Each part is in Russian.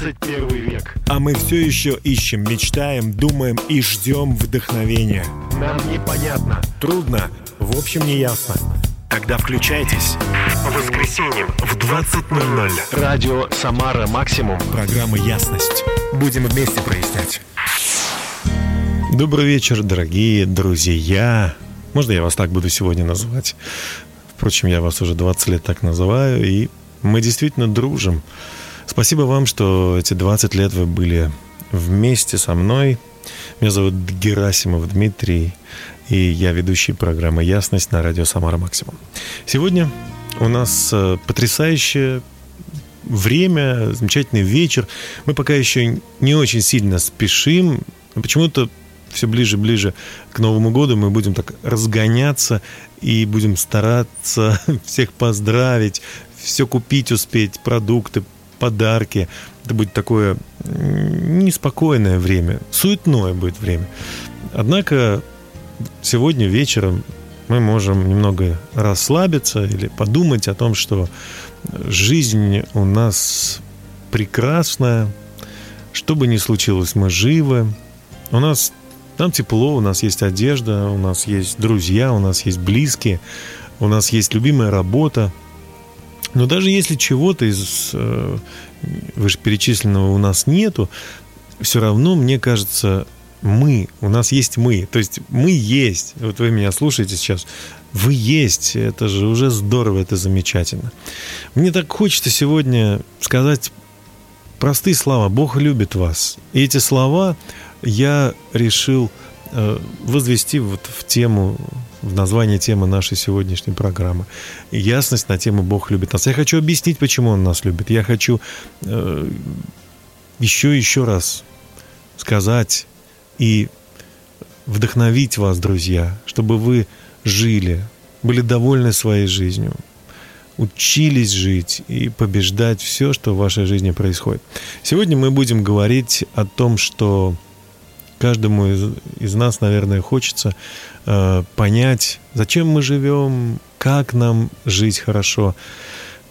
21 век. А мы все еще ищем, мечтаем, думаем и ждем вдохновения. Нам непонятно. Трудно, в общем, не ясно. Тогда включайтесь. По воскресеньям в 20.00. Радио «Самара Максимум». Программа «Ясность». Будем вместе прояснять. Добрый вечер, дорогие друзья. Можно я вас так буду сегодня называть? Впрочем, я вас уже 20 лет так называю, и мы действительно дружим. Спасибо вам, что эти 20 лет вы были вместе со мной. Меня зовут Герасимов Дмитрий, и я ведущий программы «Ясность» на радио «Самара Максимум». Сегодня у нас э, потрясающее время, замечательный вечер. Мы пока еще не очень сильно спешим. Почему-то все ближе и ближе к Новому году мы будем так разгоняться и будем стараться всех поздравить, все купить успеть, продукты, подарки. Это будет такое неспокойное время, суетное будет время. Однако сегодня вечером мы можем немного расслабиться или подумать о том, что жизнь у нас прекрасная, что бы ни случилось, мы живы, у нас там тепло, у нас есть одежда, у нас есть друзья, у нас есть близкие, у нас есть любимая работа. Но даже если чего-то из э, вышеперечисленного у нас нету, все равно, мне кажется, мы, у нас есть мы. То есть мы есть. Вот вы меня слушаете сейчас. Вы есть. Это же уже здорово, это замечательно. Мне так хочется сегодня сказать простые слова. Бог любит вас. И эти слова я решил э, возвести вот в тему, в название темы нашей сегодняшней программы. Ясность на тему «Бог любит нас». Я хочу объяснить, почему Он нас любит. Я хочу э, еще еще раз сказать и вдохновить вас, друзья, чтобы вы жили, были довольны своей жизнью, учились жить и побеждать все, что в вашей жизни происходит. Сегодня мы будем говорить о том, что каждому из, из нас, наверное, хочется э, понять, зачем мы живем, как нам жить хорошо,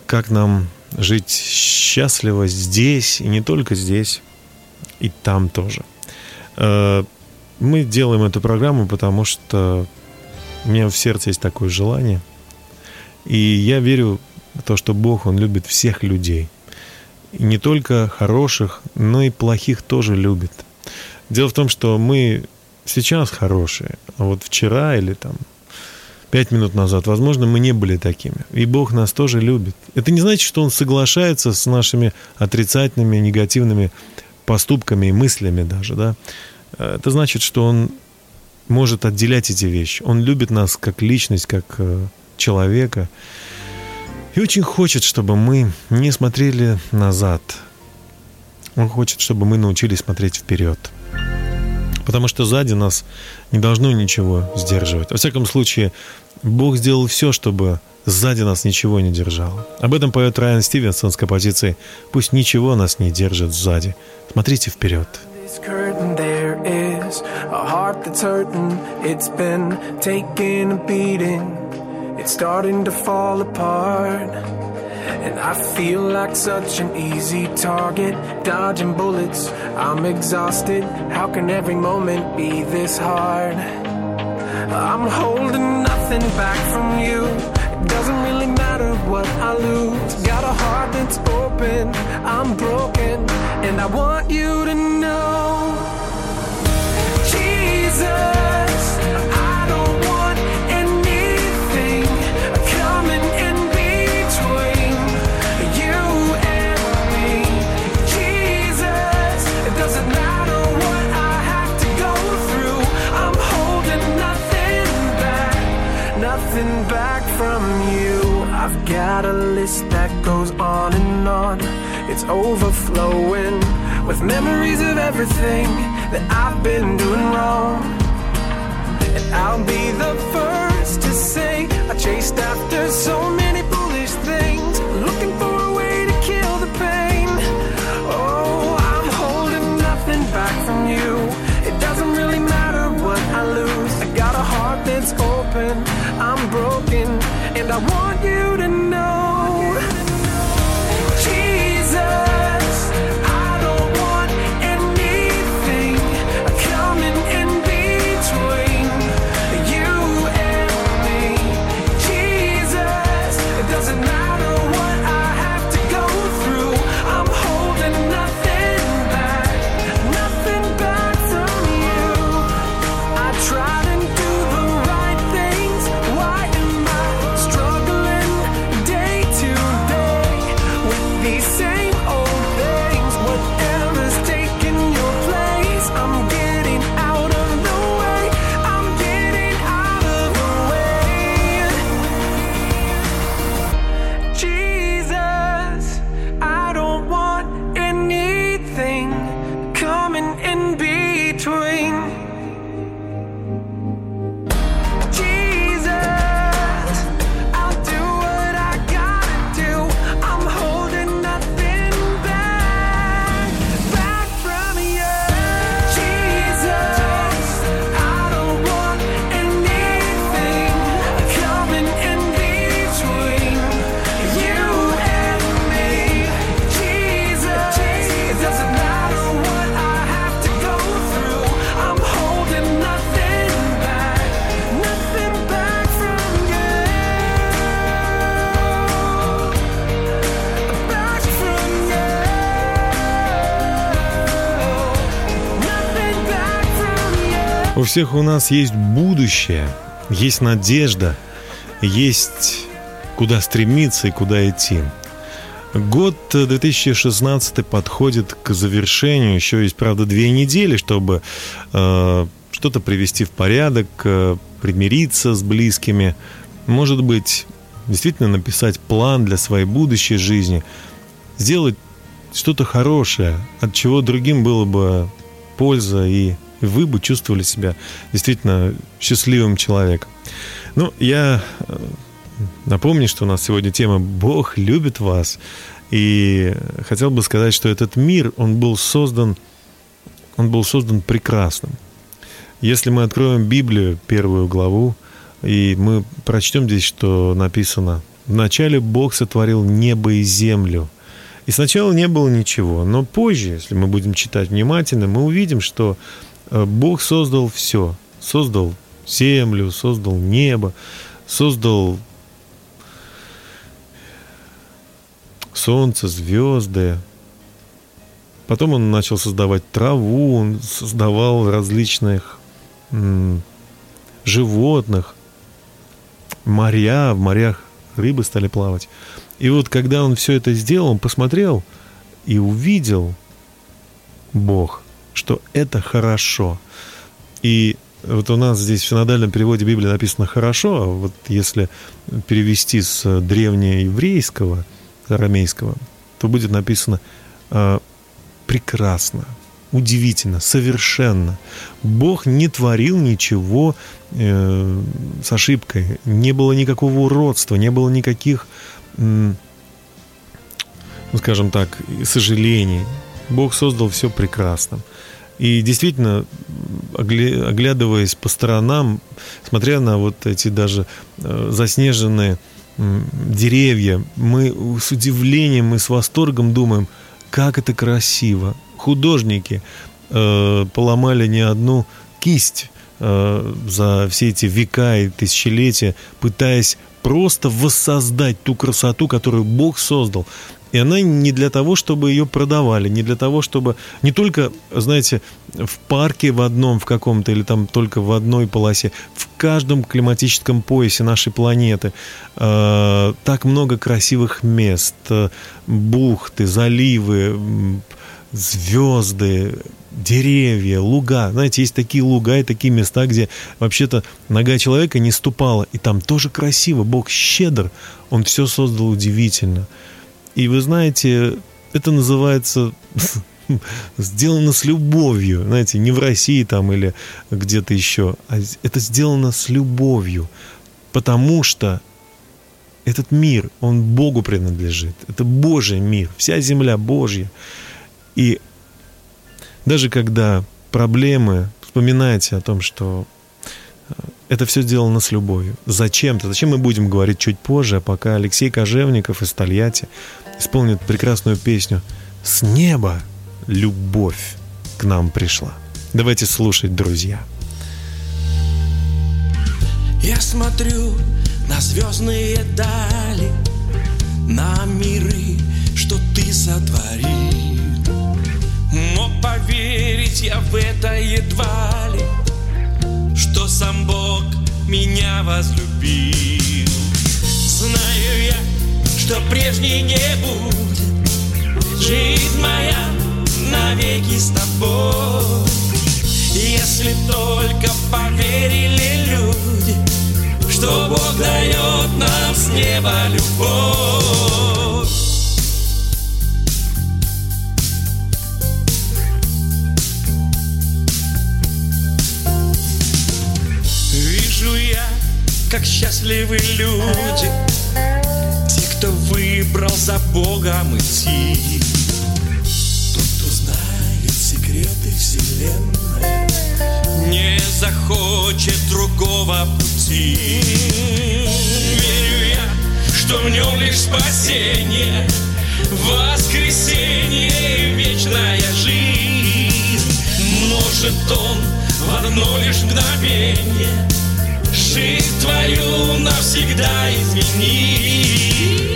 как нам жить счастливо здесь, и не только здесь, и там тоже. Э, мы делаем эту программу, потому что у меня в сердце есть такое желание. И я верю в то, что Бог, Он любит всех людей. И не только хороших, но и плохих тоже любит. Дело в том, что мы сейчас хорошие, а вот вчера или там пять минут назад, возможно, мы не были такими. И Бог нас тоже любит. Это не значит, что Он соглашается с нашими отрицательными, негативными поступками и мыслями даже, да. Это значит, что Он может отделять эти вещи. Он любит нас как личность, как э, человека. И очень хочет, чтобы мы не смотрели назад. Он хочет, чтобы мы научились смотреть вперед потому что сзади нас не должно ничего сдерживать. Во всяком случае, Бог сделал все, чтобы сзади нас ничего не держало. Об этом поет Райан Стивенсон с композицией «Пусть ничего нас не держит сзади». Смотрите вперед. It's starting to fall apart. And I feel like such an easy target, dodging bullets. I'm exhausted. How can every moment be this hard? I'm holding nothing back from you. It doesn't really matter what I lose. Got a heart that's open. I'm broken, and I want you to know, Jesus. Got a list that goes on and on. It's overflowing with memories of everything that I've been doing wrong. And I'll be the first to say I chased after so many foolish things, looking for a way to kill the pain. Oh, I'm holding nothing back from you. It doesn't really matter what I lose. I got a heart that's open, I'm broken, and I want you У всех у нас есть будущее, есть надежда, есть куда стремиться и куда идти. Год 2016 подходит к завершению. Еще есть, правда, две недели, чтобы э, что-то привести в порядок, э, примириться с близкими. Может быть, действительно написать план для своей будущей жизни, сделать что-то хорошее, от чего другим было бы польза и вы бы чувствовали себя действительно счастливым человеком. Ну, я э, напомню, что у нас сегодня тема «Бог любит вас». И хотел бы сказать, что этот мир, он был создан, он был создан прекрасным. Если мы откроем Библию, первую главу, и мы прочтем здесь, что написано «Вначале Бог сотворил небо и землю». И сначала не было ничего, но позже, если мы будем читать внимательно, мы увидим, что Бог создал все. Создал землю, создал небо, создал солнце, звезды. Потом он начал создавать траву, он создавал различных м- животных, моря, в морях рыбы стали плавать. И вот когда он все это сделал, он посмотрел и увидел Бог – что это хорошо. И вот у нас здесь в синодальном переводе Библии написано «хорошо», а вот если перевести с древнееврейского, арамейского, то будет написано э, «прекрасно», удивительно, совершенно. Бог не творил ничего э, с ошибкой, не было никакого уродства, не было никаких, ну, скажем так, сожалений. Бог создал все прекрасно. И действительно, оглядываясь по сторонам, смотря на вот эти даже э, заснеженные деревья, мы с удивлением и с восторгом думаем, как это красиво. Художники э, поломали не одну кисть э, за все эти века и тысячелетия, пытаясь просто воссоздать ту красоту, которую Бог создал. И она не для того, чтобы ее продавали, не для того, чтобы не только, знаете, в парке в одном, в каком-то, или там только в одной полосе, в каждом климатическом поясе нашей планеты э, так много красивых мест, э, бухты, заливы, звезды, деревья, луга. Знаете, есть такие луга и такие места, где вообще-то нога человека не ступала. И там тоже красиво. Бог щедр. Он все создал удивительно. И вы знаете, это называется сделано с любовью, знаете, не в России там или где-то еще, а это сделано с любовью, потому что этот мир, он Богу принадлежит, это Божий мир, вся земля Божья. И даже когда проблемы, вспоминайте о том, что э, это все сделано с любовью. Зачем-то. Зачем мы будем говорить чуть позже, а пока Алексей Кожевников из Тольятти исполнит прекрасную песню «С неба любовь к нам пришла». Давайте слушать, друзья. Я смотрю на звездные дали, на миры, что ты сотворил. Но поверить я в это едва ли, что сам Бог меня возлюбил. Знаю я, что прежней не будет. Жизнь моя навеки с тобой. Если только поверили люди Что Бог дает нам с неба любовь. Вижу я, как счастливы люди выбрал за Богом идти. Тот, кто знает секреты вселенной, не захочет другого пути. Верю я, что в нем лишь спасение, воскресенье и вечная жизнь. Может он в одно лишь мгновение жизнь твою навсегда изменить.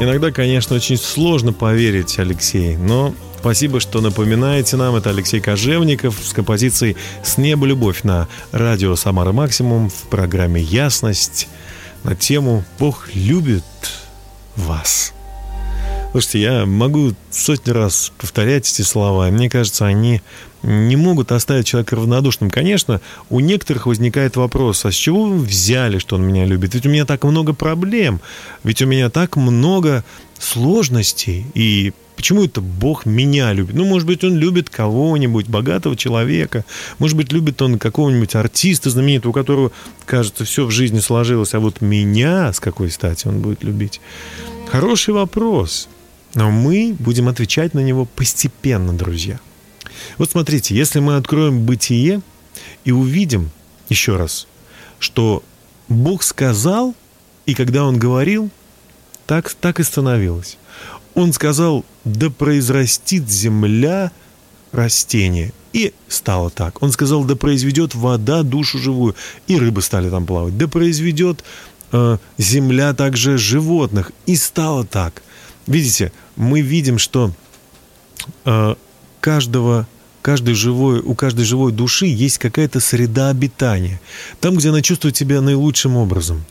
Иногда, конечно, очень сложно поверить, Алексей, но спасибо, что напоминаете нам. Это Алексей Кожевников с композицией «С неба любовь» на радио «Самара Максимум» в программе «Ясность» на тему «Бог любит вас». Слушайте, я могу сотни раз повторять эти слова, мне кажется, они не могут оставить человека равнодушным. Конечно, у некоторых возникает вопрос, а с чего вы взяли, что он меня любит? Ведь у меня так много проблем, ведь у меня так много сложностей, и почему это Бог меня любит? Ну, может быть, он любит кого-нибудь, богатого человека, может быть, любит он какого-нибудь артиста знаменитого, у которого, кажется, все в жизни сложилось, а вот меня с какой стати он будет любить? Хороший вопрос, но мы будем отвечать на него постепенно, друзья. Вот смотрите, если мы откроем бытие и увидим еще раз, что Бог сказал, и когда Он говорил, так, так и становилось. Он сказал, да произрастит земля растение. И стало так. Он сказал, да произведет вода душу живую. И рыбы стали там плавать. Да произведет э, земля также животных. И стало так. Видите, мы видим, что э, каждого каждой живой, у каждой живой души есть какая-то среда обитания. Там, где она чувствует себя наилучшим образом.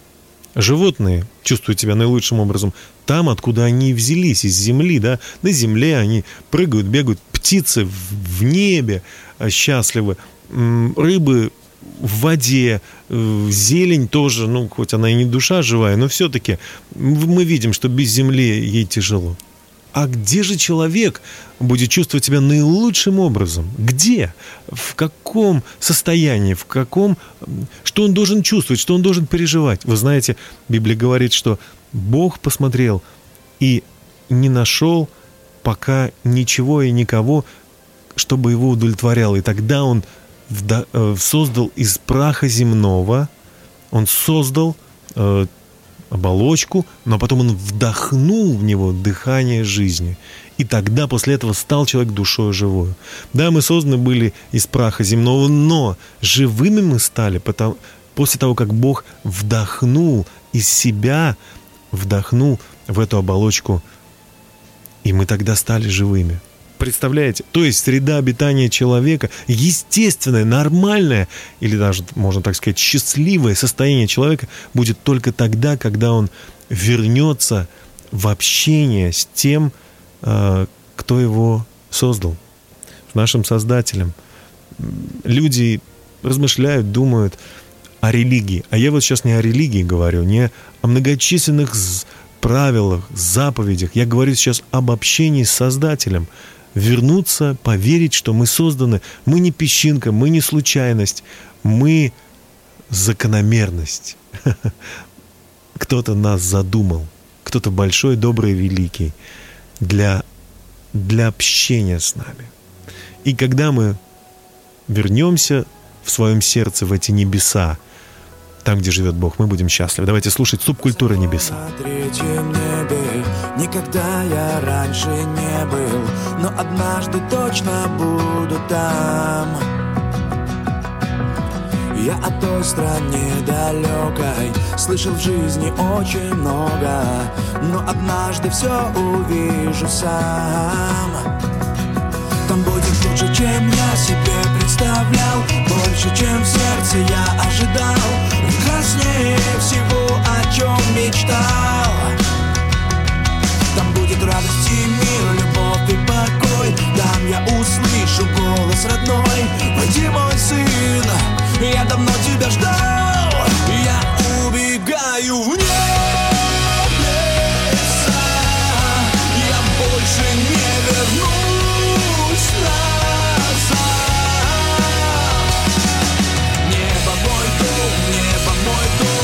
Животные чувствуют себя наилучшим образом там, откуда они взялись, из земли, да. На земле они прыгают, бегают. Птицы в, небе э, счастливы. Рыбы в воде, э, зелень тоже, ну, хоть она и не душа живая, но все-таки мы видим, что без земли ей тяжело. А где же человек будет чувствовать себя наилучшим образом? Где? В каком состоянии? В каком... Что он должен чувствовать? Что он должен переживать? Вы знаете, Библия говорит, что Бог посмотрел и не нашел пока ничего и никого, чтобы его удовлетворяло. И тогда он создал из праха земного, он создал э, оболочку, но потом он вдохнул в него дыхание жизни. И тогда после этого стал человек душой живой. Да, мы созданы были из праха земного, но живыми мы стали потому, после того, как Бог вдохнул из себя, вдохнул в эту оболочку, и мы тогда стали живыми. Представляете? То есть среда обитания человека, естественное, нормальное, или даже, можно так сказать, счастливое состояние человека будет только тогда, когда он вернется в общение с тем, э, кто его создал. с нашим Создателем. Люди размышляют, думают о религии. А я вот сейчас не о религии говорю, не о многочисленных правилах, заповедях. Я говорю сейчас об общении с Создателем. Вернуться, поверить, что мы созданы. Мы не песчинка, мы не случайность, мы закономерность. Кто-то нас задумал, кто-то большой, добрый, великий для, для общения с нами. И когда мы вернемся в своем сердце в эти небеса, там, где живет Бог, мы будем счастливы. Давайте слушать субкультура небеса. На третьем небе никогда я раньше не был, но однажды точно буду там. Я о той стране далекой Слышал в жизни очень много Но однажды все увижу сам. Там будет лучше, чем я себе представлял Больше, чем в сердце я ожидал. Прекраснее всего, о чем мечтал Там будет радость и мир, любовь и покой. Там я услышу голос родной Пойди, мой сын, я давно тебя ждал. Я убегаю в небеса Я больше не вернусь назад. Небо мой дом, небо мой дом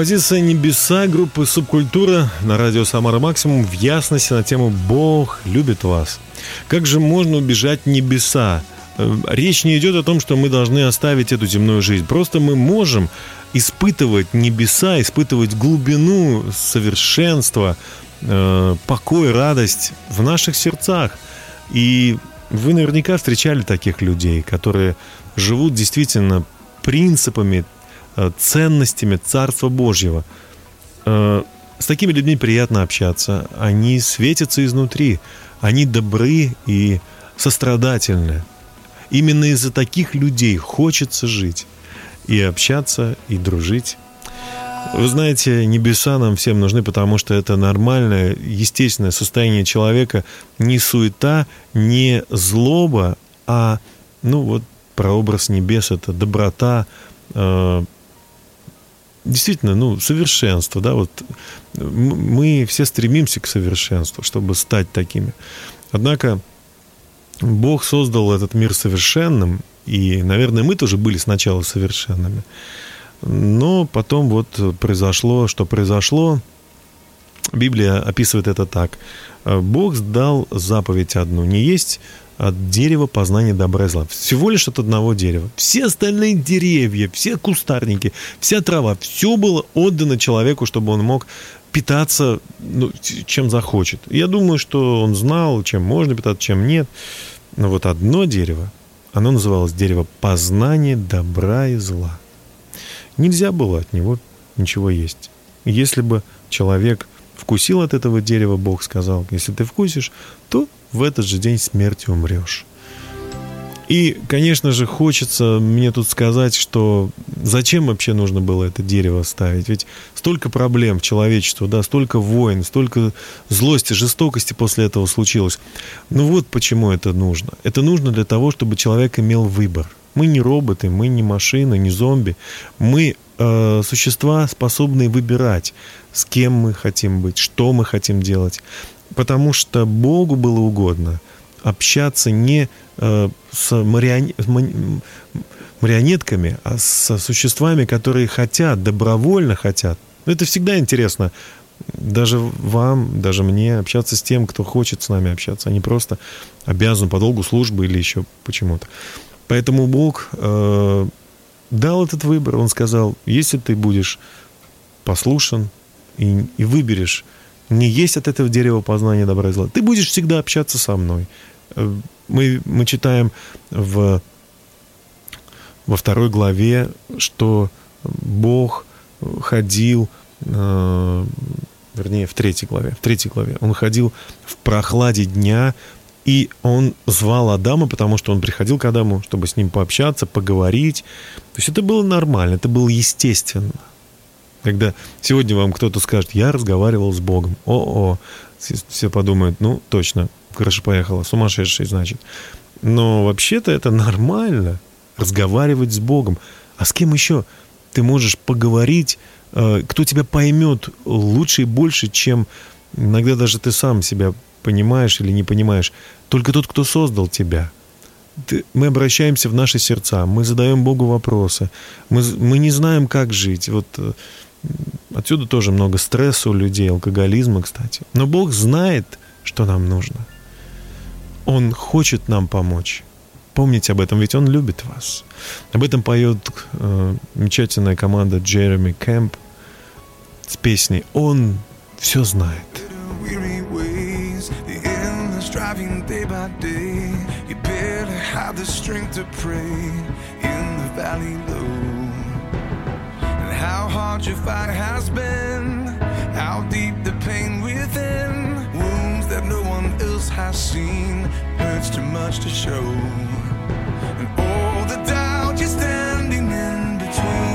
Композиция «Небеса» группы «Субкультура» на радио «Самара Максимум» в ясности на тему «Бог любит вас». Как же можно убежать небеса? Э, Речь не идет о том, что мы должны оставить эту земную жизнь. Просто мы можем испытывать небеса, испытывать глубину, совершенство, э, покой, радость в наших сердцах. И вы наверняка встречали таких людей, которые живут действительно принципами, ценностями Царства Божьего. Э, С такими людьми приятно общаться. Они светятся изнутри. Они добры и сострадательны. Именно из-за таких людей хочется жить и общаться, и дружить. Вы знаете, небеса нам всем нужны, потому что это нормальное, естественное состояние человека. Не суета, не злоба, а, ну вот, прообраз небес — это доброта, э, действительно, ну, совершенство, да, вот мы все стремимся к совершенству, чтобы стать такими. Однако Бог создал этот мир совершенным, и, наверное, мы тоже были сначала совершенными. Но потом вот произошло, что произошло, Библия описывает это так. Бог дал заповедь одну. Не есть от дерева познания добра и зла. Всего лишь от одного дерева. Все остальные деревья, все кустарники, вся трава, все было отдано человеку, чтобы он мог питаться ну, чем захочет. Я думаю, что он знал, чем можно питаться, чем нет. Но вот одно дерево, оно называлось дерево познания добра и зла. Нельзя было от него ничего есть. Если бы человек вкусил от этого дерева, Бог сказал, если ты вкусишь, то в этот же день смерти умрешь. И, конечно же, хочется мне тут сказать, что зачем вообще нужно было это дерево ставить? Ведь столько проблем в человечестве, да, столько войн, столько злости, жестокости после этого случилось. Ну вот почему это нужно. Это нужно для того, чтобы человек имел выбор. Мы не роботы, мы не машины, не зомби. Мы э, существа, способные выбирать, с кем мы хотим быть, что мы хотим делать. Потому что Богу было угодно общаться не э, с марионе... марионетками, а с существами, которые хотят, добровольно хотят. Это всегда интересно. Даже вам, даже мне общаться с тем, кто хочет с нами общаться, а не просто обязан по долгу службы или еще почему-то. Поэтому Бог э, дал этот выбор. Он сказал, если ты будешь послушен и, и выберешь не есть от этого дерева познания добра и зла. Ты будешь всегда общаться со мной. Э, мы, мы читаем в, во второй главе, что Бог ходил, э, вернее, в третьей главе, в третьей главе, он ходил в прохладе дня, и он звал Адама, потому что он приходил к Адаму, чтобы с ним пообщаться, поговорить. То есть это было нормально, это было естественно. Когда сегодня вам кто-то скажет, я разговаривал с Богом, о-о, все подумают, ну, точно, крыша поехала, сумасшедший, значит. Но вообще-то это нормально, разговаривать с Богом. А с кем еще ты можешь поговорить, э, кто тебя поймет лучше и больше, чем иногда даже ты сам себя понимаешь или не понимаешь. Только тот, кто создал тебя. Мы обращаемся в наши сердца, мы задаем Богу вопросы, мы, мы не знаем, как жить. Вот э, Отсюда тоже много стресса у людей, алкоголизма, кстати. Но Бог знает, что нам нужно. Он хочет нам помочь. Помните об этом, ведь Он любит вас. Об этом поет э, замечательная команда Джереми Кэмп с песней «Он все знает». striving day by day. You barely have the strength to pray in the valley. How hard your fight has been, how deep the pain within, wounds that no one else has seen, hurts too much to show, and all the doubt you're standing in between.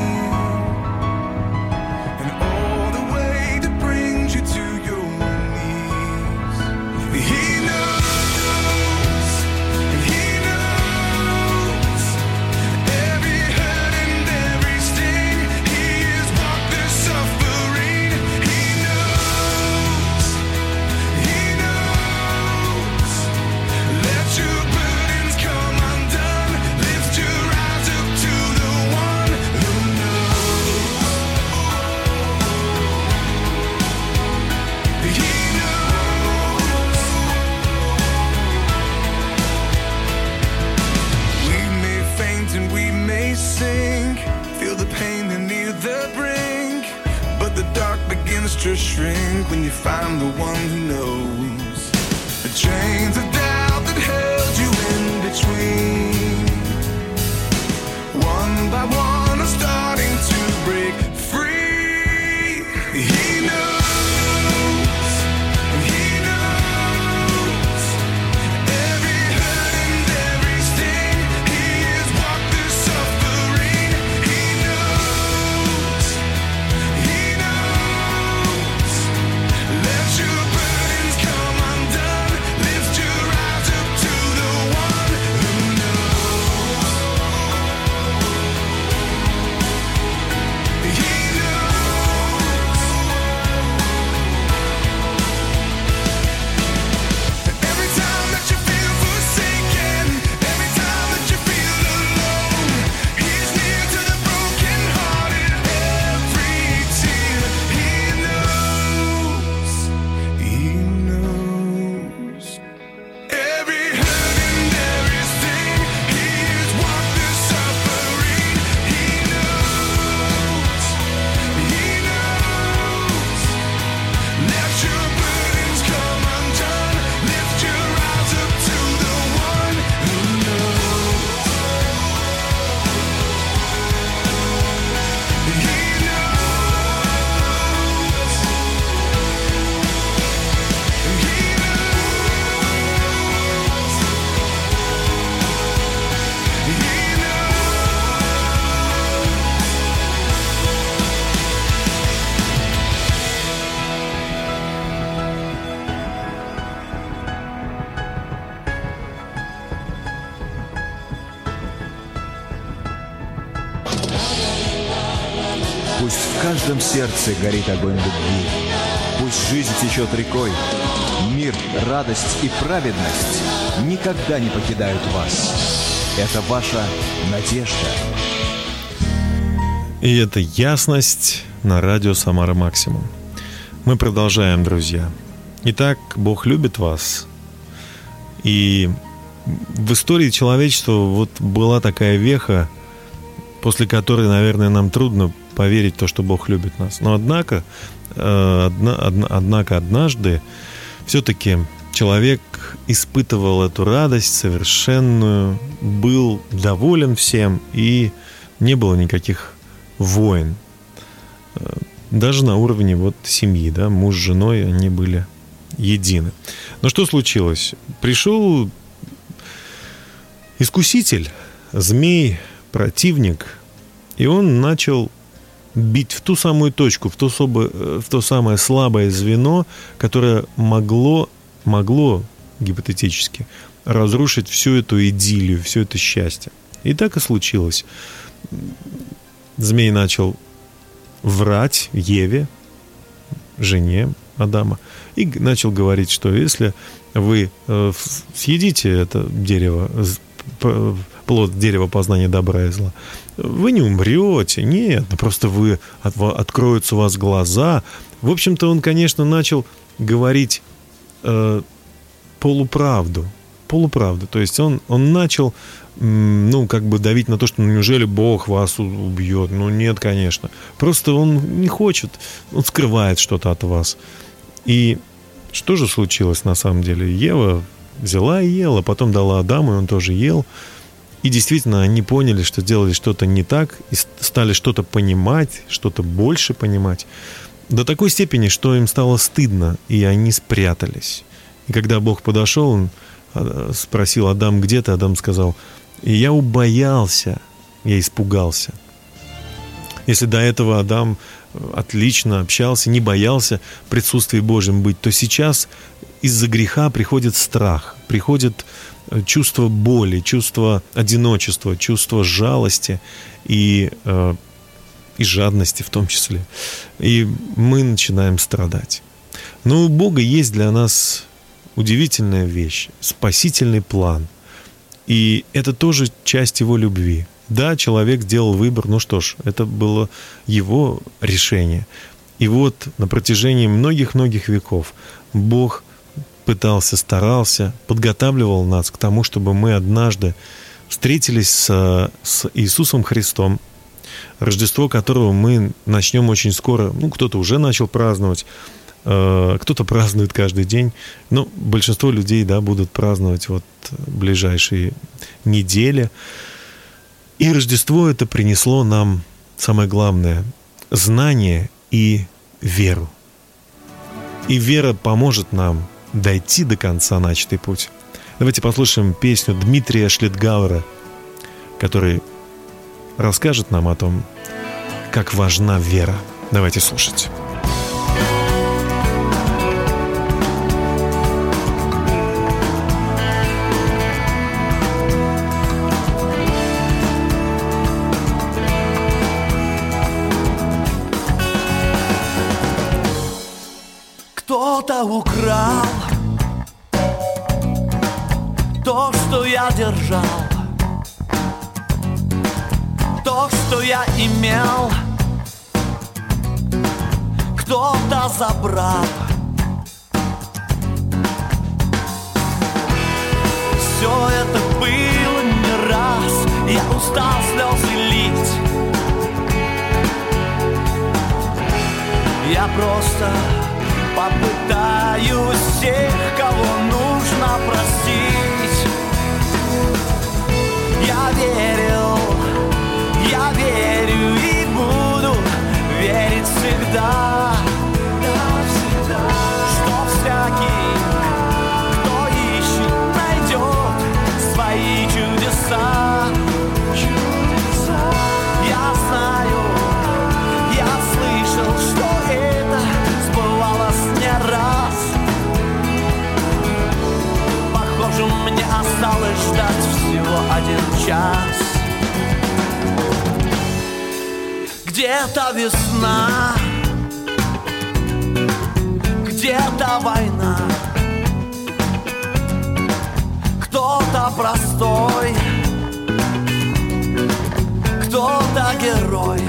Сердце горит огонь любви. Пусть жизнь течет рекой. Мир, радость и праведность никогда не покидают вас. Это ваша надежда. И это ясность на радио «Самара Максимум». Мы продолжаем, друзья. Итак, Бог любит вас. И в истории человечества вот была такая веха, после которой, наверное, нам трудно поверить в то, что Бог любит нас. Но однако, э, одна, одна, однако однажды все-таки человек испытывал эту радость совершенную, был доволен всем и не было никаких войн. Э, даже на уровне вот семьи, да, муж с женой, они были едины. Но что случилось? Пришел искуситель, змей, противник, и он начал бить в ту самую точку, в то, особо, э, в то самое слабое звено, которое могло, могло гипотетически разрушить всю эту идиллию, все это счастье. И так и случилось. Змей начал врать Еве, жене Адама, и начал говорить, что если вы э, съедите это дерево, плод дерева познания добра и зла, вы не умрете, нет, просто вы, от, откроются у вас глаза. В общем-то, он, конечно, начал говорить э, полуправду, полуправду. То есть он, он начал, ну, как бы давить на то, что ну, неужели Бог вас убьет? Ну, нет, конечно. Просто он не хочет, он скрывает что-то от вас. И что же случилось на самом деле? Ева взяла и ела, потом дала Адаму, и он тоже ел. И действительно, они поняли, что делали что-то не так, и стали что-то понимать, что-то больше понимать. До такой степени, что им стало стыдно, и они спрятались. И когда Бог подошел, он а, спросил Адам, где ты? Адам сказал, и я убоялся, я испугался. Если до этого Адам отлично общался, не боялся присутствия Божьим быть, то сейчас из-за греха приходит страх, приходит Э, чувство боли, чувство одиночества, чувство жалости и, э, и жадности в том числе. И мы начинаем страдать. Но у Бога есть для нас удивительная вещь, спасительный план. И это тоже часть его любви. Да, человек сделал выбор, ну что ж, это было его решение. И вот на протяжении многих-многих веков Бог – пытался, старался, подготавливал нас к тому, чтобы мы однажды встретились с, с Иисусом Христом, Рождество которого мы начнем очень скоро. Ну, кто-то уже начал праздновать, э, кто-то празднует каждый день. Но большинство людей, да, будут праздновать вот ближайшие недели. И Рождество это принесло нам самое главное – знание и веру. И вера поможет нам дойти до конца начатый путь. Давайте послушаем песню Дмитрия Шлитгауэра, который расскажет нам о том, как важна вера. Давайте слушать. Я держал, то, что я имел, кто-то забрал. Все это было не раз, я устал слезы лить. Я просто попытаюсь всех, кого нужно простить. Верил, я верю и буду верить всегда. Один час. Где-то весна Где-то война. Кто-то простой Кто-то герой.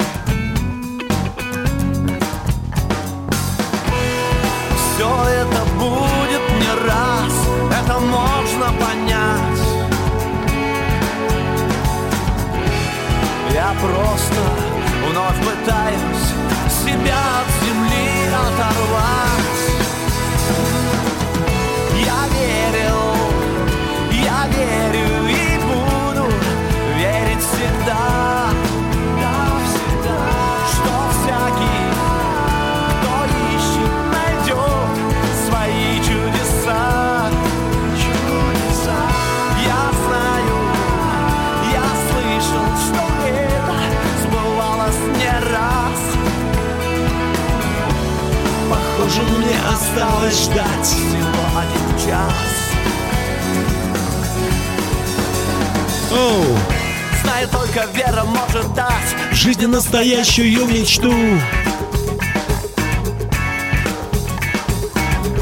Все это будет не раз Это можно Я просто вновь пытаюсь себя от земли оторвать мне осталось ждать. Всего один час. Оу, Знает только вера может дать жизнь настоящую мечту.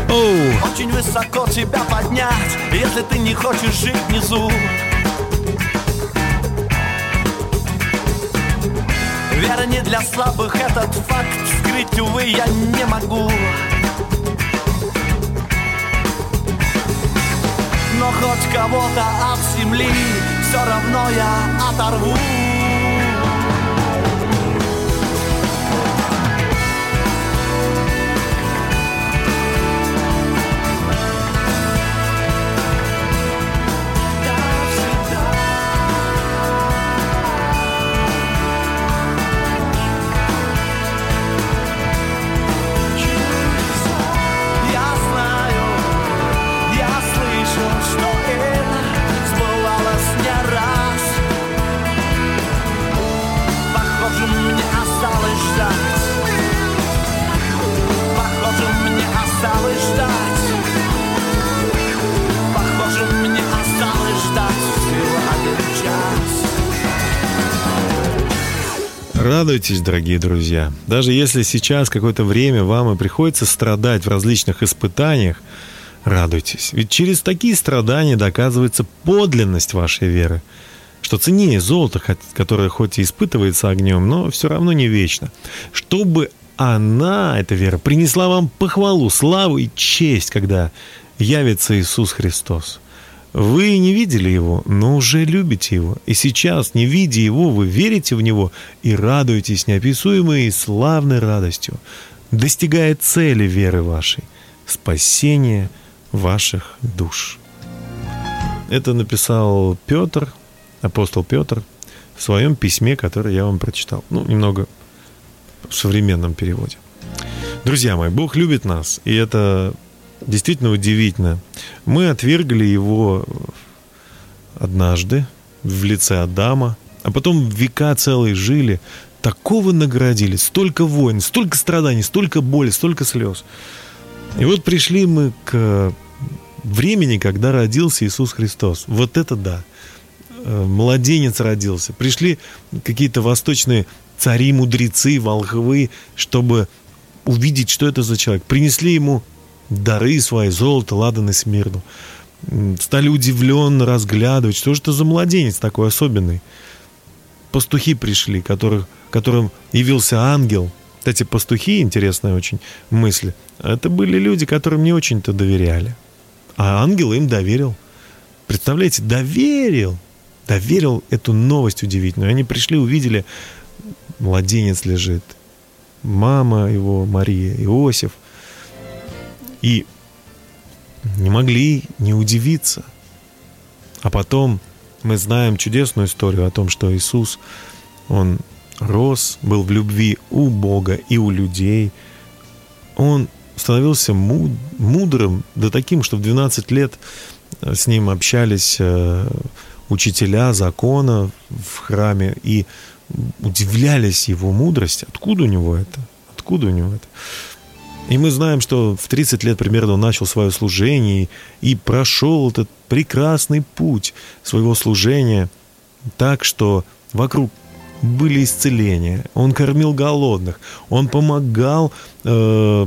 Оу, Очень высоко тебя поднять Если ты не хочешь жить внизу. Вера не для слабых, этот факт скрыть, увы, я не могу Но хоть кого-то от земли все равно я оторву Радуйтесь, дорогие друзья. Даже если сейчас какое-то время вам и приходится страдать в различных испытаниях, радуйтесь. Ведь через такие страдания доказывается подлинность вашей веры. Что ценнее золото, которое хоть и испытывается огнем, но все равно не вечно. Чтобы она, эта вера, принесла вам похвалу, славу и честь, когда явится Иисус Христос. Вы не видели Его, но уже любите Его. И сейчас, не видя Его, вы верите в Него и радуетесь неописуемой и славной радостью, достигая цели веры вашей – спасения ваших душ. Это написал Петр, апостол Петр, в своем письме, которое я вам прочитал. Ну, немного в современном переводе. Друзья мои, Бог любит нас, и это действительно удивительно. Мы отвергли его однажды в лице Адама, а потом века целые жили, такого наградили, столько войн, столько страданий, столько боли, столько слез. И вот пришли мы к времени, когда родился Иисус Христос. Вот это да. Э, Младенец родился. Пришли какие-то восточные цари, мудрецы, волхвы, чтобы увидеть, что это за человек. Принесли ему дары свои, золото, ладан и смирну. Стали удивленно разглядывать, что же это за младенец такой особенный. Пастухи пришли, которых, которым явился ангел. Кстати, пастухи, интересная очень мысль, это были люди, которым не очень-то доверяли. А ангел им доверил. Представляете, доверил. Доверил эту новость удивительную. Они пришли, увидели, младенец лежит. Мама его, Мария, Иосиф. И не могли не удивиться. А потом мы знаем чудесную историю о том, что Иисус, Он рос, был в любви у Бога и у людей. Он становился муд- мудрым, да таким, что в 12 лет э, с ним общались э, учителя закона в храме и удивлялись его мудрости. Откуда у него это? Откуда у него это? И мы знаем, что в 30 лет примерно он начал свое служение и прошел этот прекрасный путь своего служения так, что вокруг были исцеления. Он кормил голодных, он помогал э,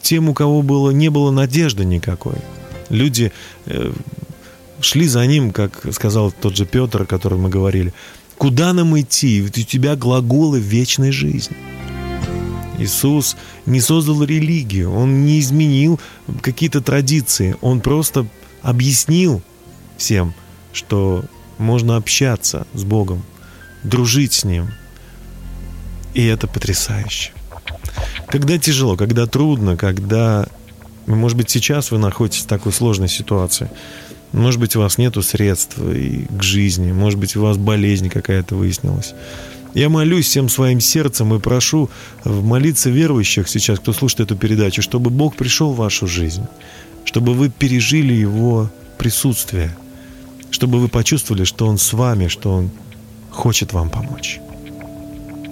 тем, у кого было, не было надежды никакой. Люди э, шли за ним, как сказал тот же Петр, о котором мы говорили. Куда нам идти? Ведь у тебя глаголы вечной жизни. Иисус не создал религию, Он не изменил какие-то традиции, Он просто объяснил всем, что можно общаться с Богом, дружить с Ним. И это потрясающе. Когда тяжело, когда трудно, когда, может быть, сейчас вы находитесь в такой сложной ситуации, может быть, у вас нет средств к жизни, может быть, у вас болезнь какая-то выяснилась. Я молюсь всем своим сердцем и прошу молиться верующих сейчас, кто слушает эту передачу, чтобы Бог пришел в вашу жизнь, чтобы вы пережили Его присутствие, чтобы вы почувствовали, что Он с вами, что Он хочет вам помочь.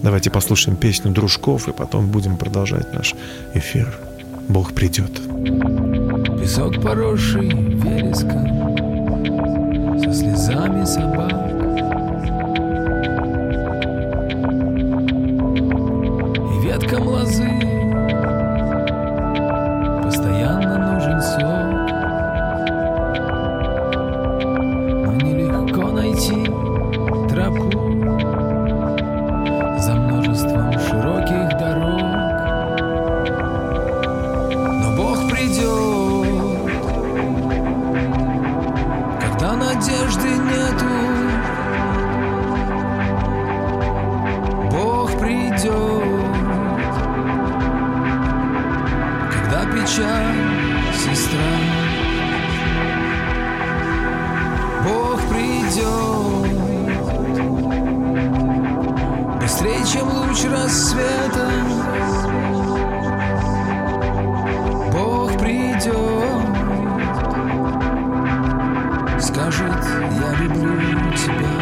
Давайте послушаем песню «Дружков» и потом будем продолжать наш эфир. Бог придет. Песок поросший вереском Со слезами собак Луч рассвета. Бог придет. Скажет, я люблю тебя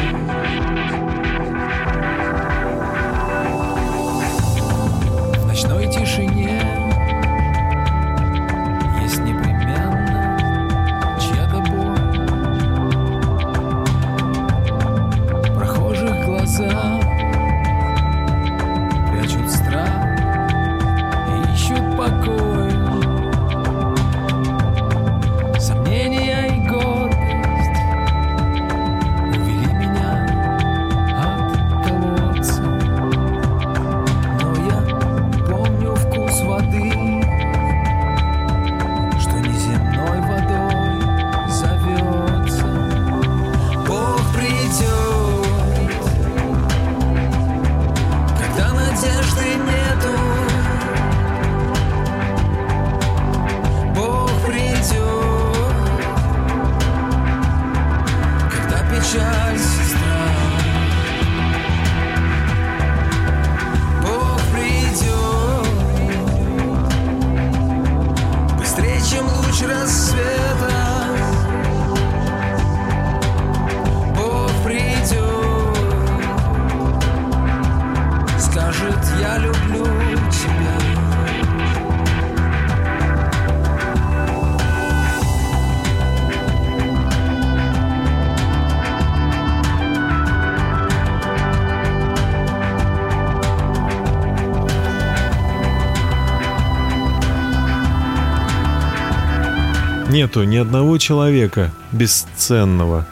Нету ни одного человека бесценного.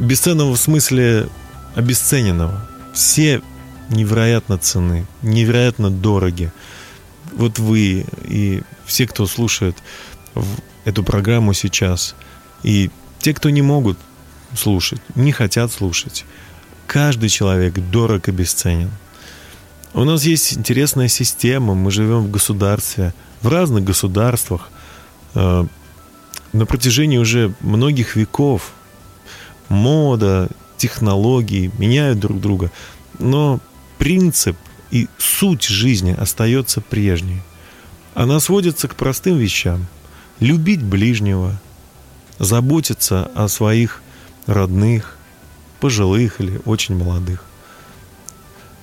Бесценного в смысле обесцененного. Все невероятно ценны, невероятно дороги. Вот вы и все, кто слушает эту программу сейчас, и те, кто не могут слушать, не хотят слушать, каждый человек дорог и бесценен. У нас есть интересная система, мы живем в государстве, в разных государствах, э, на протяжении уже многих веков мода, технологии меняют друг друга, но принцип и суть жизни остается прежней. Она сводится к простым вещам. Любить ближнего, заботиться о своих родных, пожилых или очень молодых.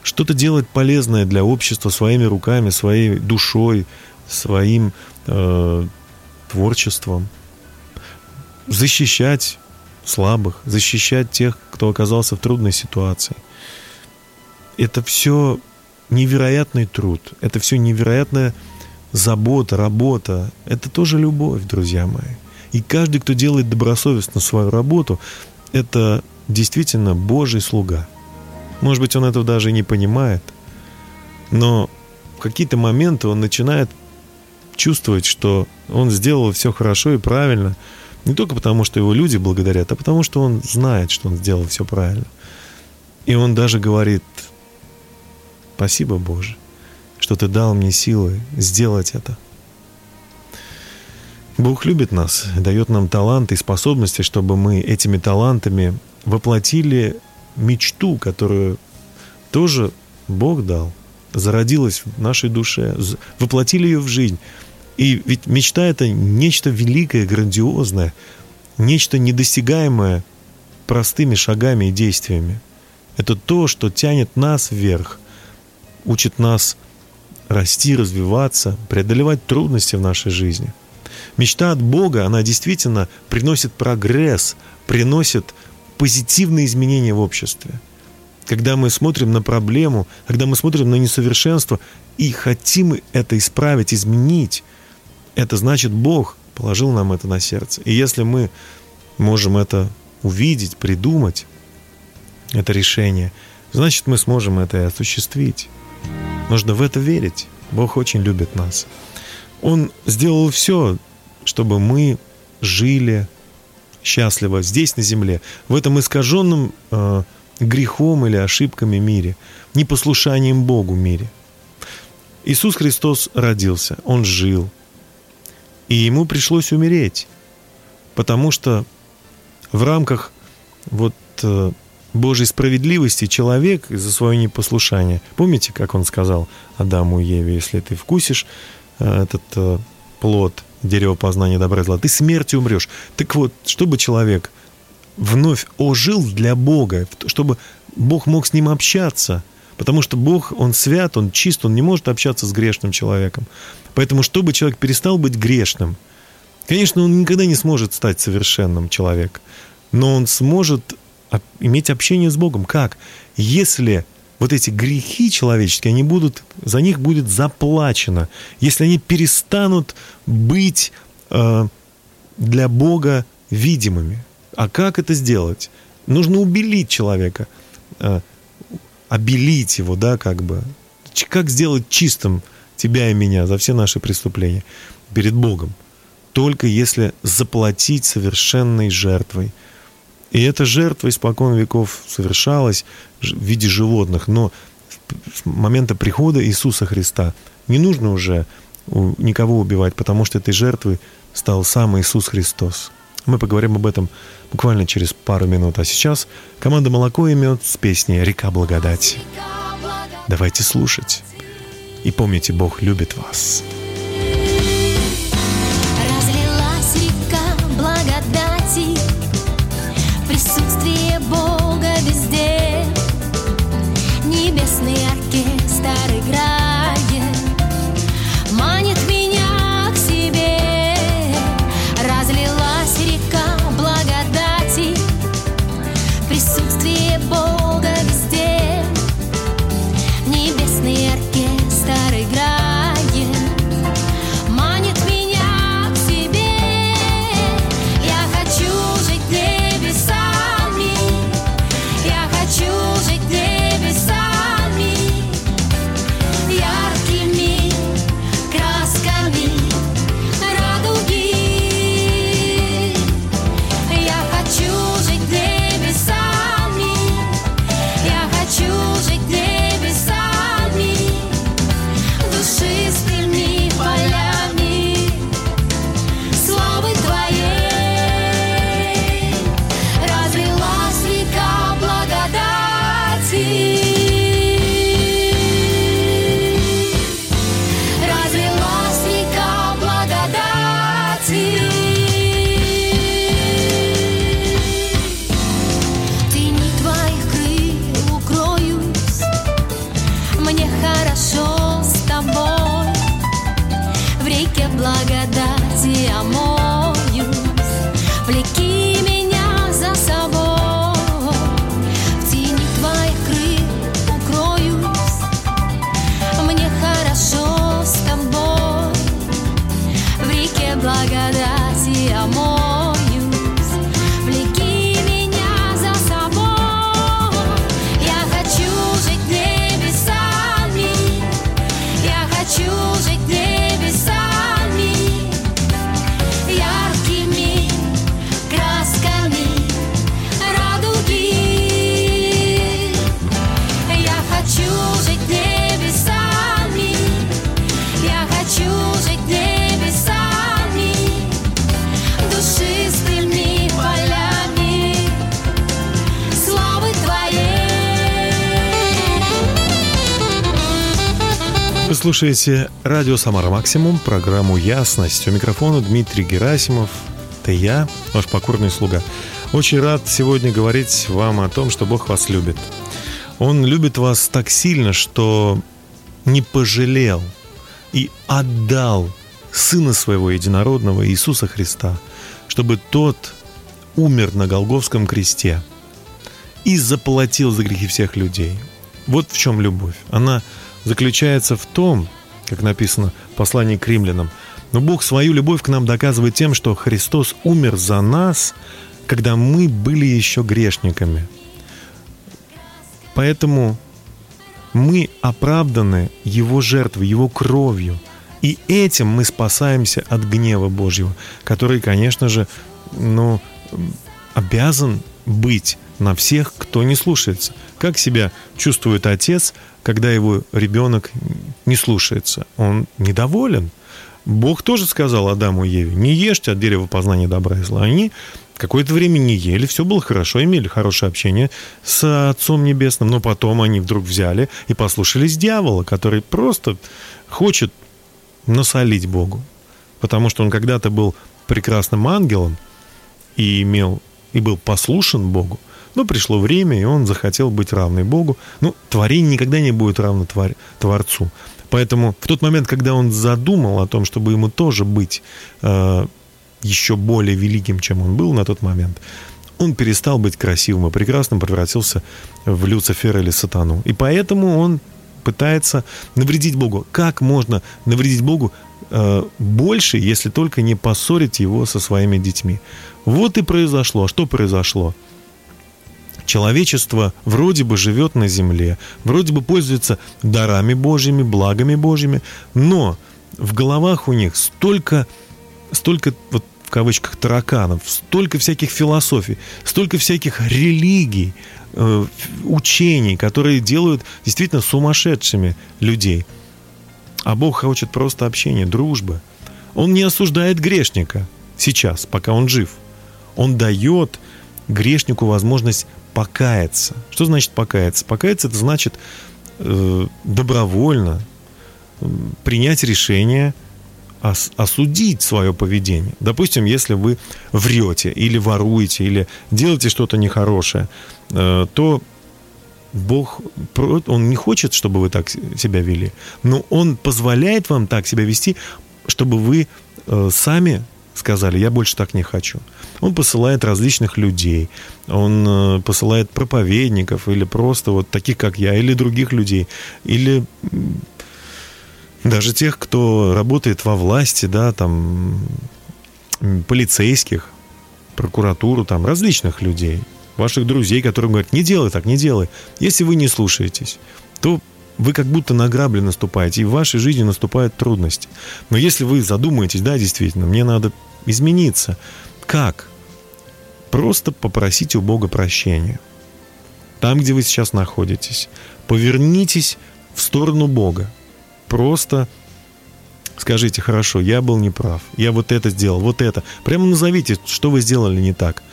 Что-то делать полезное для общества своими руками, своей душой, своим э, творчеством, защищать слабых, защищать тех, кто оказался в трудной ситуации. Это все невероятный труд, это все невероятная забота, работа. Это тоже любовь, друзья мои. И каждый, кто делает добросовестно свою работу, это действительно Божий слуга. Может быть, он этого даже и не понимает, но в какие-то моменты он начинает чувствовать, что он сделал все хорошо и правильно, не только потому, что его люди благодарят, а потому, что он знает, что он сделал все правильно. И он даже говорит, спасибо, Боже, что ты дал мне силы сделать это. Бог любит нас, дает нам таланты и способности, чтобы мы этими талантами воплотили мечту, которую тоже Бог дал, зародилась в нашей душе, воплотили ее в жизнь. И ведь мечта — это нечто великое, грандиозное, нечто недостигаемое простыми шагами и действиями. Это то, что тянет нас вверх, учит нас расти, развиваться, преодолевать трудности в нашей жизни. Мечта от Бога, она действительно приносит прогресс, приносит позитивные изменения в обществе. Когда мы смотрим на проблему, когда мы смотрим на несовершенство и хотим это исправить, изменить, это значит Бог положил нам это на сердце. И если мы можем это увидеть, придумать, это решение, значит мы сможем это и осуществить. Нужно в это верить. Бог очень любит нас. Он сделал все, чтобы мы жили, счастливо здесь, на земле, в этом искаженном э, грехом или ошибками мире, непослушанием Богу мире. Иисус Христос родился, Он жил, и Ему пришлось умереть, потому что в рамках вот э, Божьей справедливости человек из-за своего непослушания, помните, как Он сказал Адаму и Еве, если ты вкусишь э, этот э, плод дерево познания добра и зла, ты смертью умрешь. Так вот, чтобы человек вновь ожил для Бога, чтобы Бог мог с ним общаться, потому что Бог, Он свят, Он чист, Он не может общаться с грешным человеком. Поэтому, чтобы человек перестал быть грешным, конечно, он никогда не сможет стать совершенным человеком, но он сможет иметь общение с Богом. Как? Если вот эти грехи человеческие, они будут, за них будет заплачено, если они перестанут быть э, для Бога видимыми. А как это сделать? Нужно убелить человека, э, обелить его, да, как бы. Как сделать чистым тебя и меня за все наши преступления перед Богом? Только если заплатить совершенной жертвой – и эта жертва испокон веков совершалась в виде животных, но с момента прихода Иисуса Христа не нужно уже никого убивать, потому что этой жертвой стал сам Иисус Христос. Мы поговорим об этом буквально через пару минут. А сейчас команда «Молоко и мед» с песней «Река благодать». Давайте слушать. И помните, Бог любит вас. Слушаете радио «Самара Максимум», программу «Ясность». У микрофона Дмитрий Герасимов. Это я, ваш покорный слуга. Очень рад сегодня говорить вам о том, что Бог вас любит. Он любит вас так сильно, что не пожалел и отдал Сына Своего Единородного Иисуса Христа, чтобы Тот умер на Голговском кресте и заплатил за грехи всех людей. Вот в чем любовь. Она заключается в том, как написано в послании к римлянам, но Бог свою любовь к нам доказывает тем, что Христос умер за нас, когда мы были еще грешниками. Поэтому мы оправданы Его жертвой, Его кровью. И этим мы спасаемся от гнева Божьего, который, конечно же, ну, обязан быть на всех, кто не слушается. Как себя чувствует отец, когда его ребенок не слушается? Он недоволен. Бог тоже сказал Адаму и Еве, не ешьте от дерева познания добра и зла. Они какое-то время не ели, все было хорошо, имели хорошее общение с Отцом Небесным, но потом они вдруг взяли и послушались дьявола, который просто хочет насолить Богу. Потому что он когда-то был прекрасным ангелом и имел и был послушен Богу, но пришло время, и он захотел быть равный Богу. Ну, творение никогда не будет равно тварь, Творцу. Поэтому в тот момент, когда он задумал о том, чтобы ему тоже быть э, еще более великим, чем он был на тот момент, он перестал быть красивым и прекрасным, превратился в Люцифера или Сатану. И поэтому он пытается навредить Богу. Как можно навредить Богу э, больше, если только не поссорить его со своими детьми? Вот и произошло. А что произошло? Человечество вроде бы живет на земле, вроде бы пользуется дарами Божьими, благами Божьими, но в головах у них столько, столько вот в кавычках тараканов, столько всяких философий, столько всяких религий, э, учений, которые делают действительно сумасшедшими людей. А Бог хочет просто общения, дружбы. Он не осуждает грешника сейчас, пока он жив. Он дает грешнику возможность покаяться. Что значит покаяться? Покаяться это значит э, добровольно принять решение ос, осудить свое поведение. Допустим, если вы врете или воруете, или делаете что-то нехорошее, э, то Бог, Он не хочет, чтобы вы так себя вели, но Он позволяет вам так себя вести, чтобы вы э, сами сказали, я больше так не хочу. Он посылает различных людей, он э, посылает проповедников или просто вот таких, как я, или других людей, или даже тех, кто работает во власти, да, там, полицейских, прокуратуру, там, различных людей, ваших друзей, которые говорят, не делай так, не делай. Если вы не слушаетесь, то вы как будто на грабли наступаете, и в вашей жизни наступают трудности. Но если вы задумаетесь, да, действительно, мне надо измениться. Как? Просто попросите у Бога прощения. Там, где вы сейчас находитесь. Повернитесь в сторону Бога. Просто скажите, хорошо, я был неправ, я вот это сделал, вот это. Прямо назовите, что вы сделали не так.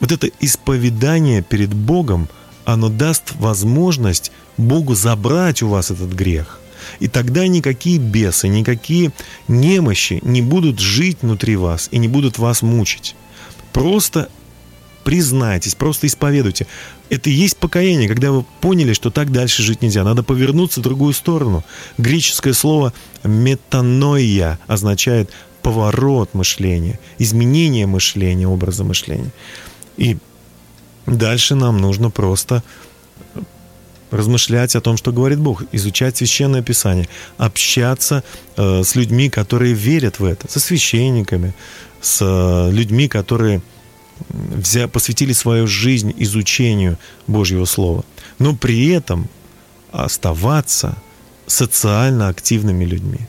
Вот это исповедание перед Богом, оно даст возможность Богу забрать у вас этот грех. И тогда никакие бесы, никакие немощи не будут жить внутри вас и не будут вас мучить. Просто признайтесь, просто исповедуйте. Это и есть покаяние, когда вы поняли, что так дальше жить нельзя. Надо повернуться в другую сторону. Греческое слово «метаноия» означает поворот мышления, изменение мышления, образа мышления. И дальше нам нужно просто размышлять о том, что говорит Бог, изучать священное писание, общаться э, с людьми, которые верят в это, со священниками, с э, людьми, которые взя, посвятили свою жизнь изучению Божьего Слова. Но при этом оставаться социально активными людьми,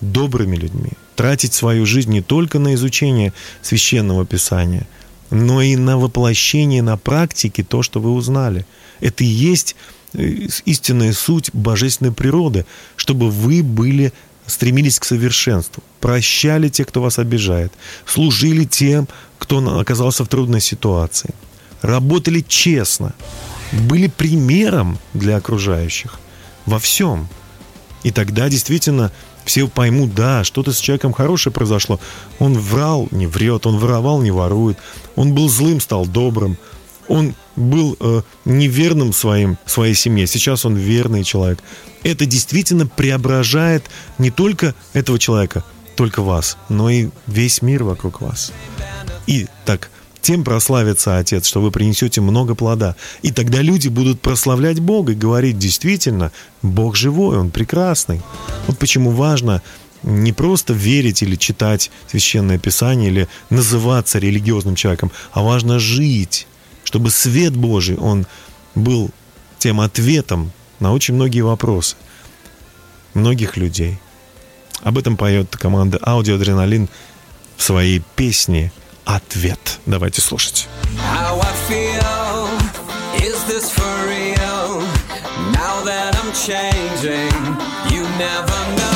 добрыми людьми, тратить свою жизнь не только на изучение священного писания, но и на воплощение на практике то, что вы узнали. Это и есть истинная суть божественной природы, чтобы вы были стремились к совершенству, прощали тех, кто вас обижает, служили тем, кто оказался в трудной ситуации, работали честно, были примером для окружающих во всем. И тогда действительно все поймут, да, что-то с человеком хорошее произошло. Он врал, не врет, он воровал, не ворует. Он был злым, стал добрым. Он был э, неверным своим, своей семье, сейчас он верный человек. Это действительно преображает не только этого человека, только вас, но и весь мир вокруг вас. И так тем прославится Отец, что вы принесете много плода. И тогда люди будут прославлять Бога и говорить, действительно, Бог живой, Он прекрасный. Вот почему важно не просто верить или читать священное писание или называться религиозным человеком, а важно жить, чтобы свет Божий, он был тем ответом на очень многие вопросы многих людей. Об этом поет команда Аудиоадреналин в своей песне ответ. Давайте слушать. Changing, you never know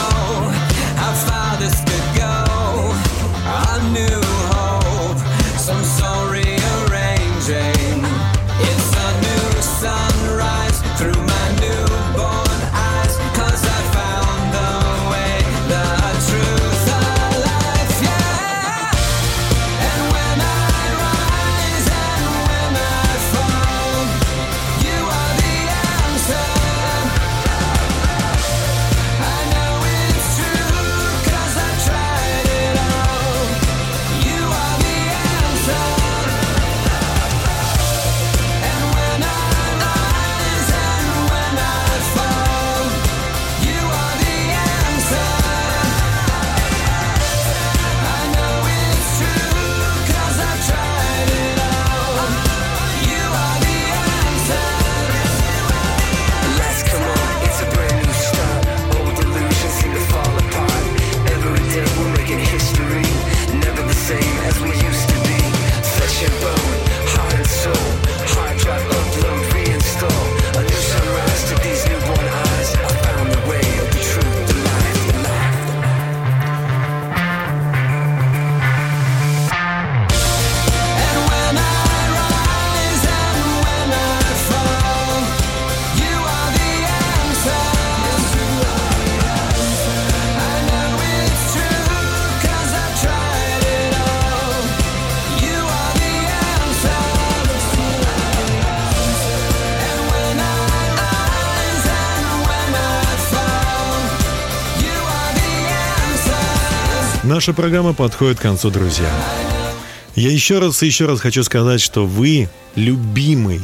Наша программа подходит к концу, друзья. Я еще раз и еще раз хочу сказать, что вы любимый,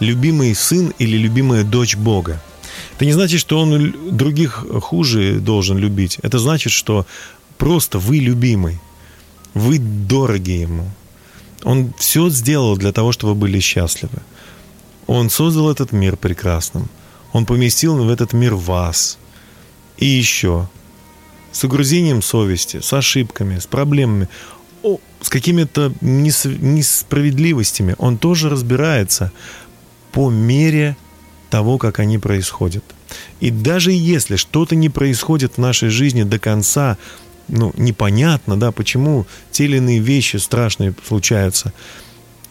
любимый сын или любимая дочь Бога. Это не значит, что он других хуже должен любить. Это значит, что просто вы любимый. Вы дороги ему. Он все сделал для того, чтобы вы были счастливы. Он создал этот мир прекрасным. Он поместил в этот мир вас. И еще с угрызением совести, с ошибками, с проблемами, с какими-то нес- несправедливостями. Он тоже разбирается по мере того, как они происходят. И даже если что-то не происходит в нашей жизни до конца, ну, непонятно, да, почему те или иные вещи страшные случаются,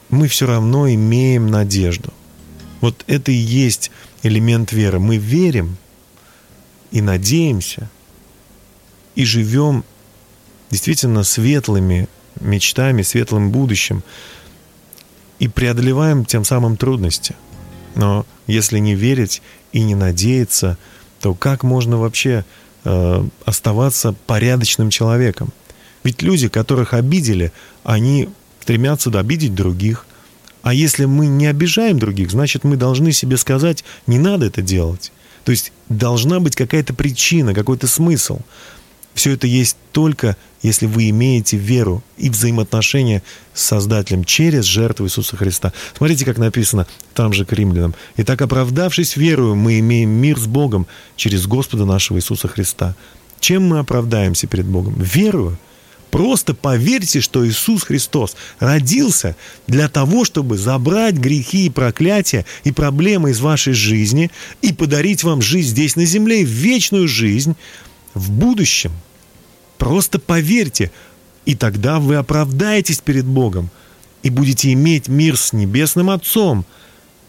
мы все равно имеем надежду. Вот это и есть элемент веры. Мы верим и надеемся, и живем действительно светлыми мечтами, светлым будущим, и преодолеваем тем самым трудности. Но если не верить и не надеяться, то как можно вообще э, оставаться порядочным человеком? Ведь люди, которых обидели, они стремятся обидеть других. А если мы не обижаем других, значит, мы должны себе сказать, не надо это делать. То есть должна быть какая-то причина, какой-то смысл. Все это есть только, если вы имеете веру и взаимоотношения с Создателем через жертву Иисуса Христа. Смотрите, как написано там же к римлянам. «Итак, оправдавшись верою, мы имеем мир с Богом через Господа нашего Иисуса Христа». Чем мы оправдаемся перед Богом? Верою. Просто поверьте, что Иисус Христос родился для того, чтобы забрать грехи и проклятия и проблемы из вашей жизни и подарить вам жизнь здесь на земле, вечную жизнь в будущем. Просто поверьте, и тогда вы оправдаетесь перед Богом и будете иметь мир с Небесным Отцом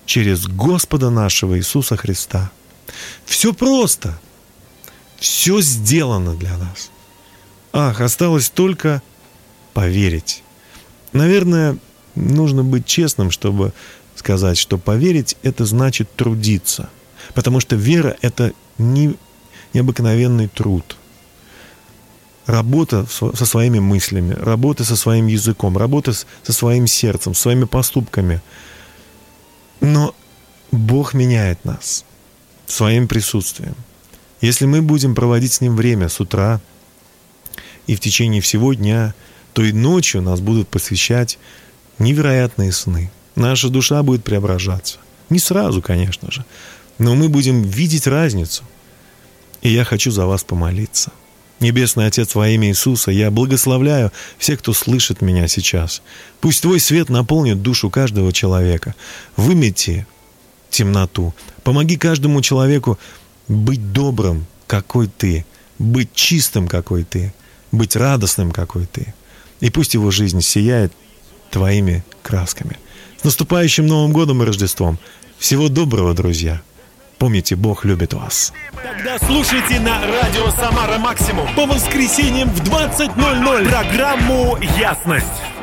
через Господа нашего Иисуса Христа. Все просто. Все сделано для нас. Ах, осталось только поверить. Наверное, нужно быть честным, чтобы сказать, что поверить – это значит трудиться. Потому что вера – это не, необыкновенный труд. Работа со своими мыслями, работа со своим языком, работа со своим сердцем, своими поступками. Но Бог меняет нас своим присутствием. Если мы будем проводить с Ним время с утра и в течение всего дня, то и ночью нас будут посвящать невероятные сны. Наша душа будет преображаться. Не сразу, конечно же, но мы будем видеть разницу. И я хочу за вас помолиться. Небесный Отец, во имя Иисуса, я благословляю всех, кто слышит меня сейчас. Пусть Твой свет наполнит душу каждого человека. Вымети темноту. Помоги каждому человеку быть добрым, какой Ты, быть чистым, какой Ты, быть радостным, какой Ты. И пусть его жизнь сияет Твоими красками. С наступающим Новым годом и Рождеством! Всего доброго, друзья! Помните, Бог любит вас. Тогда слушайте на радио Самара Максимум по воскресеньям в 20.00 программу «Ясность».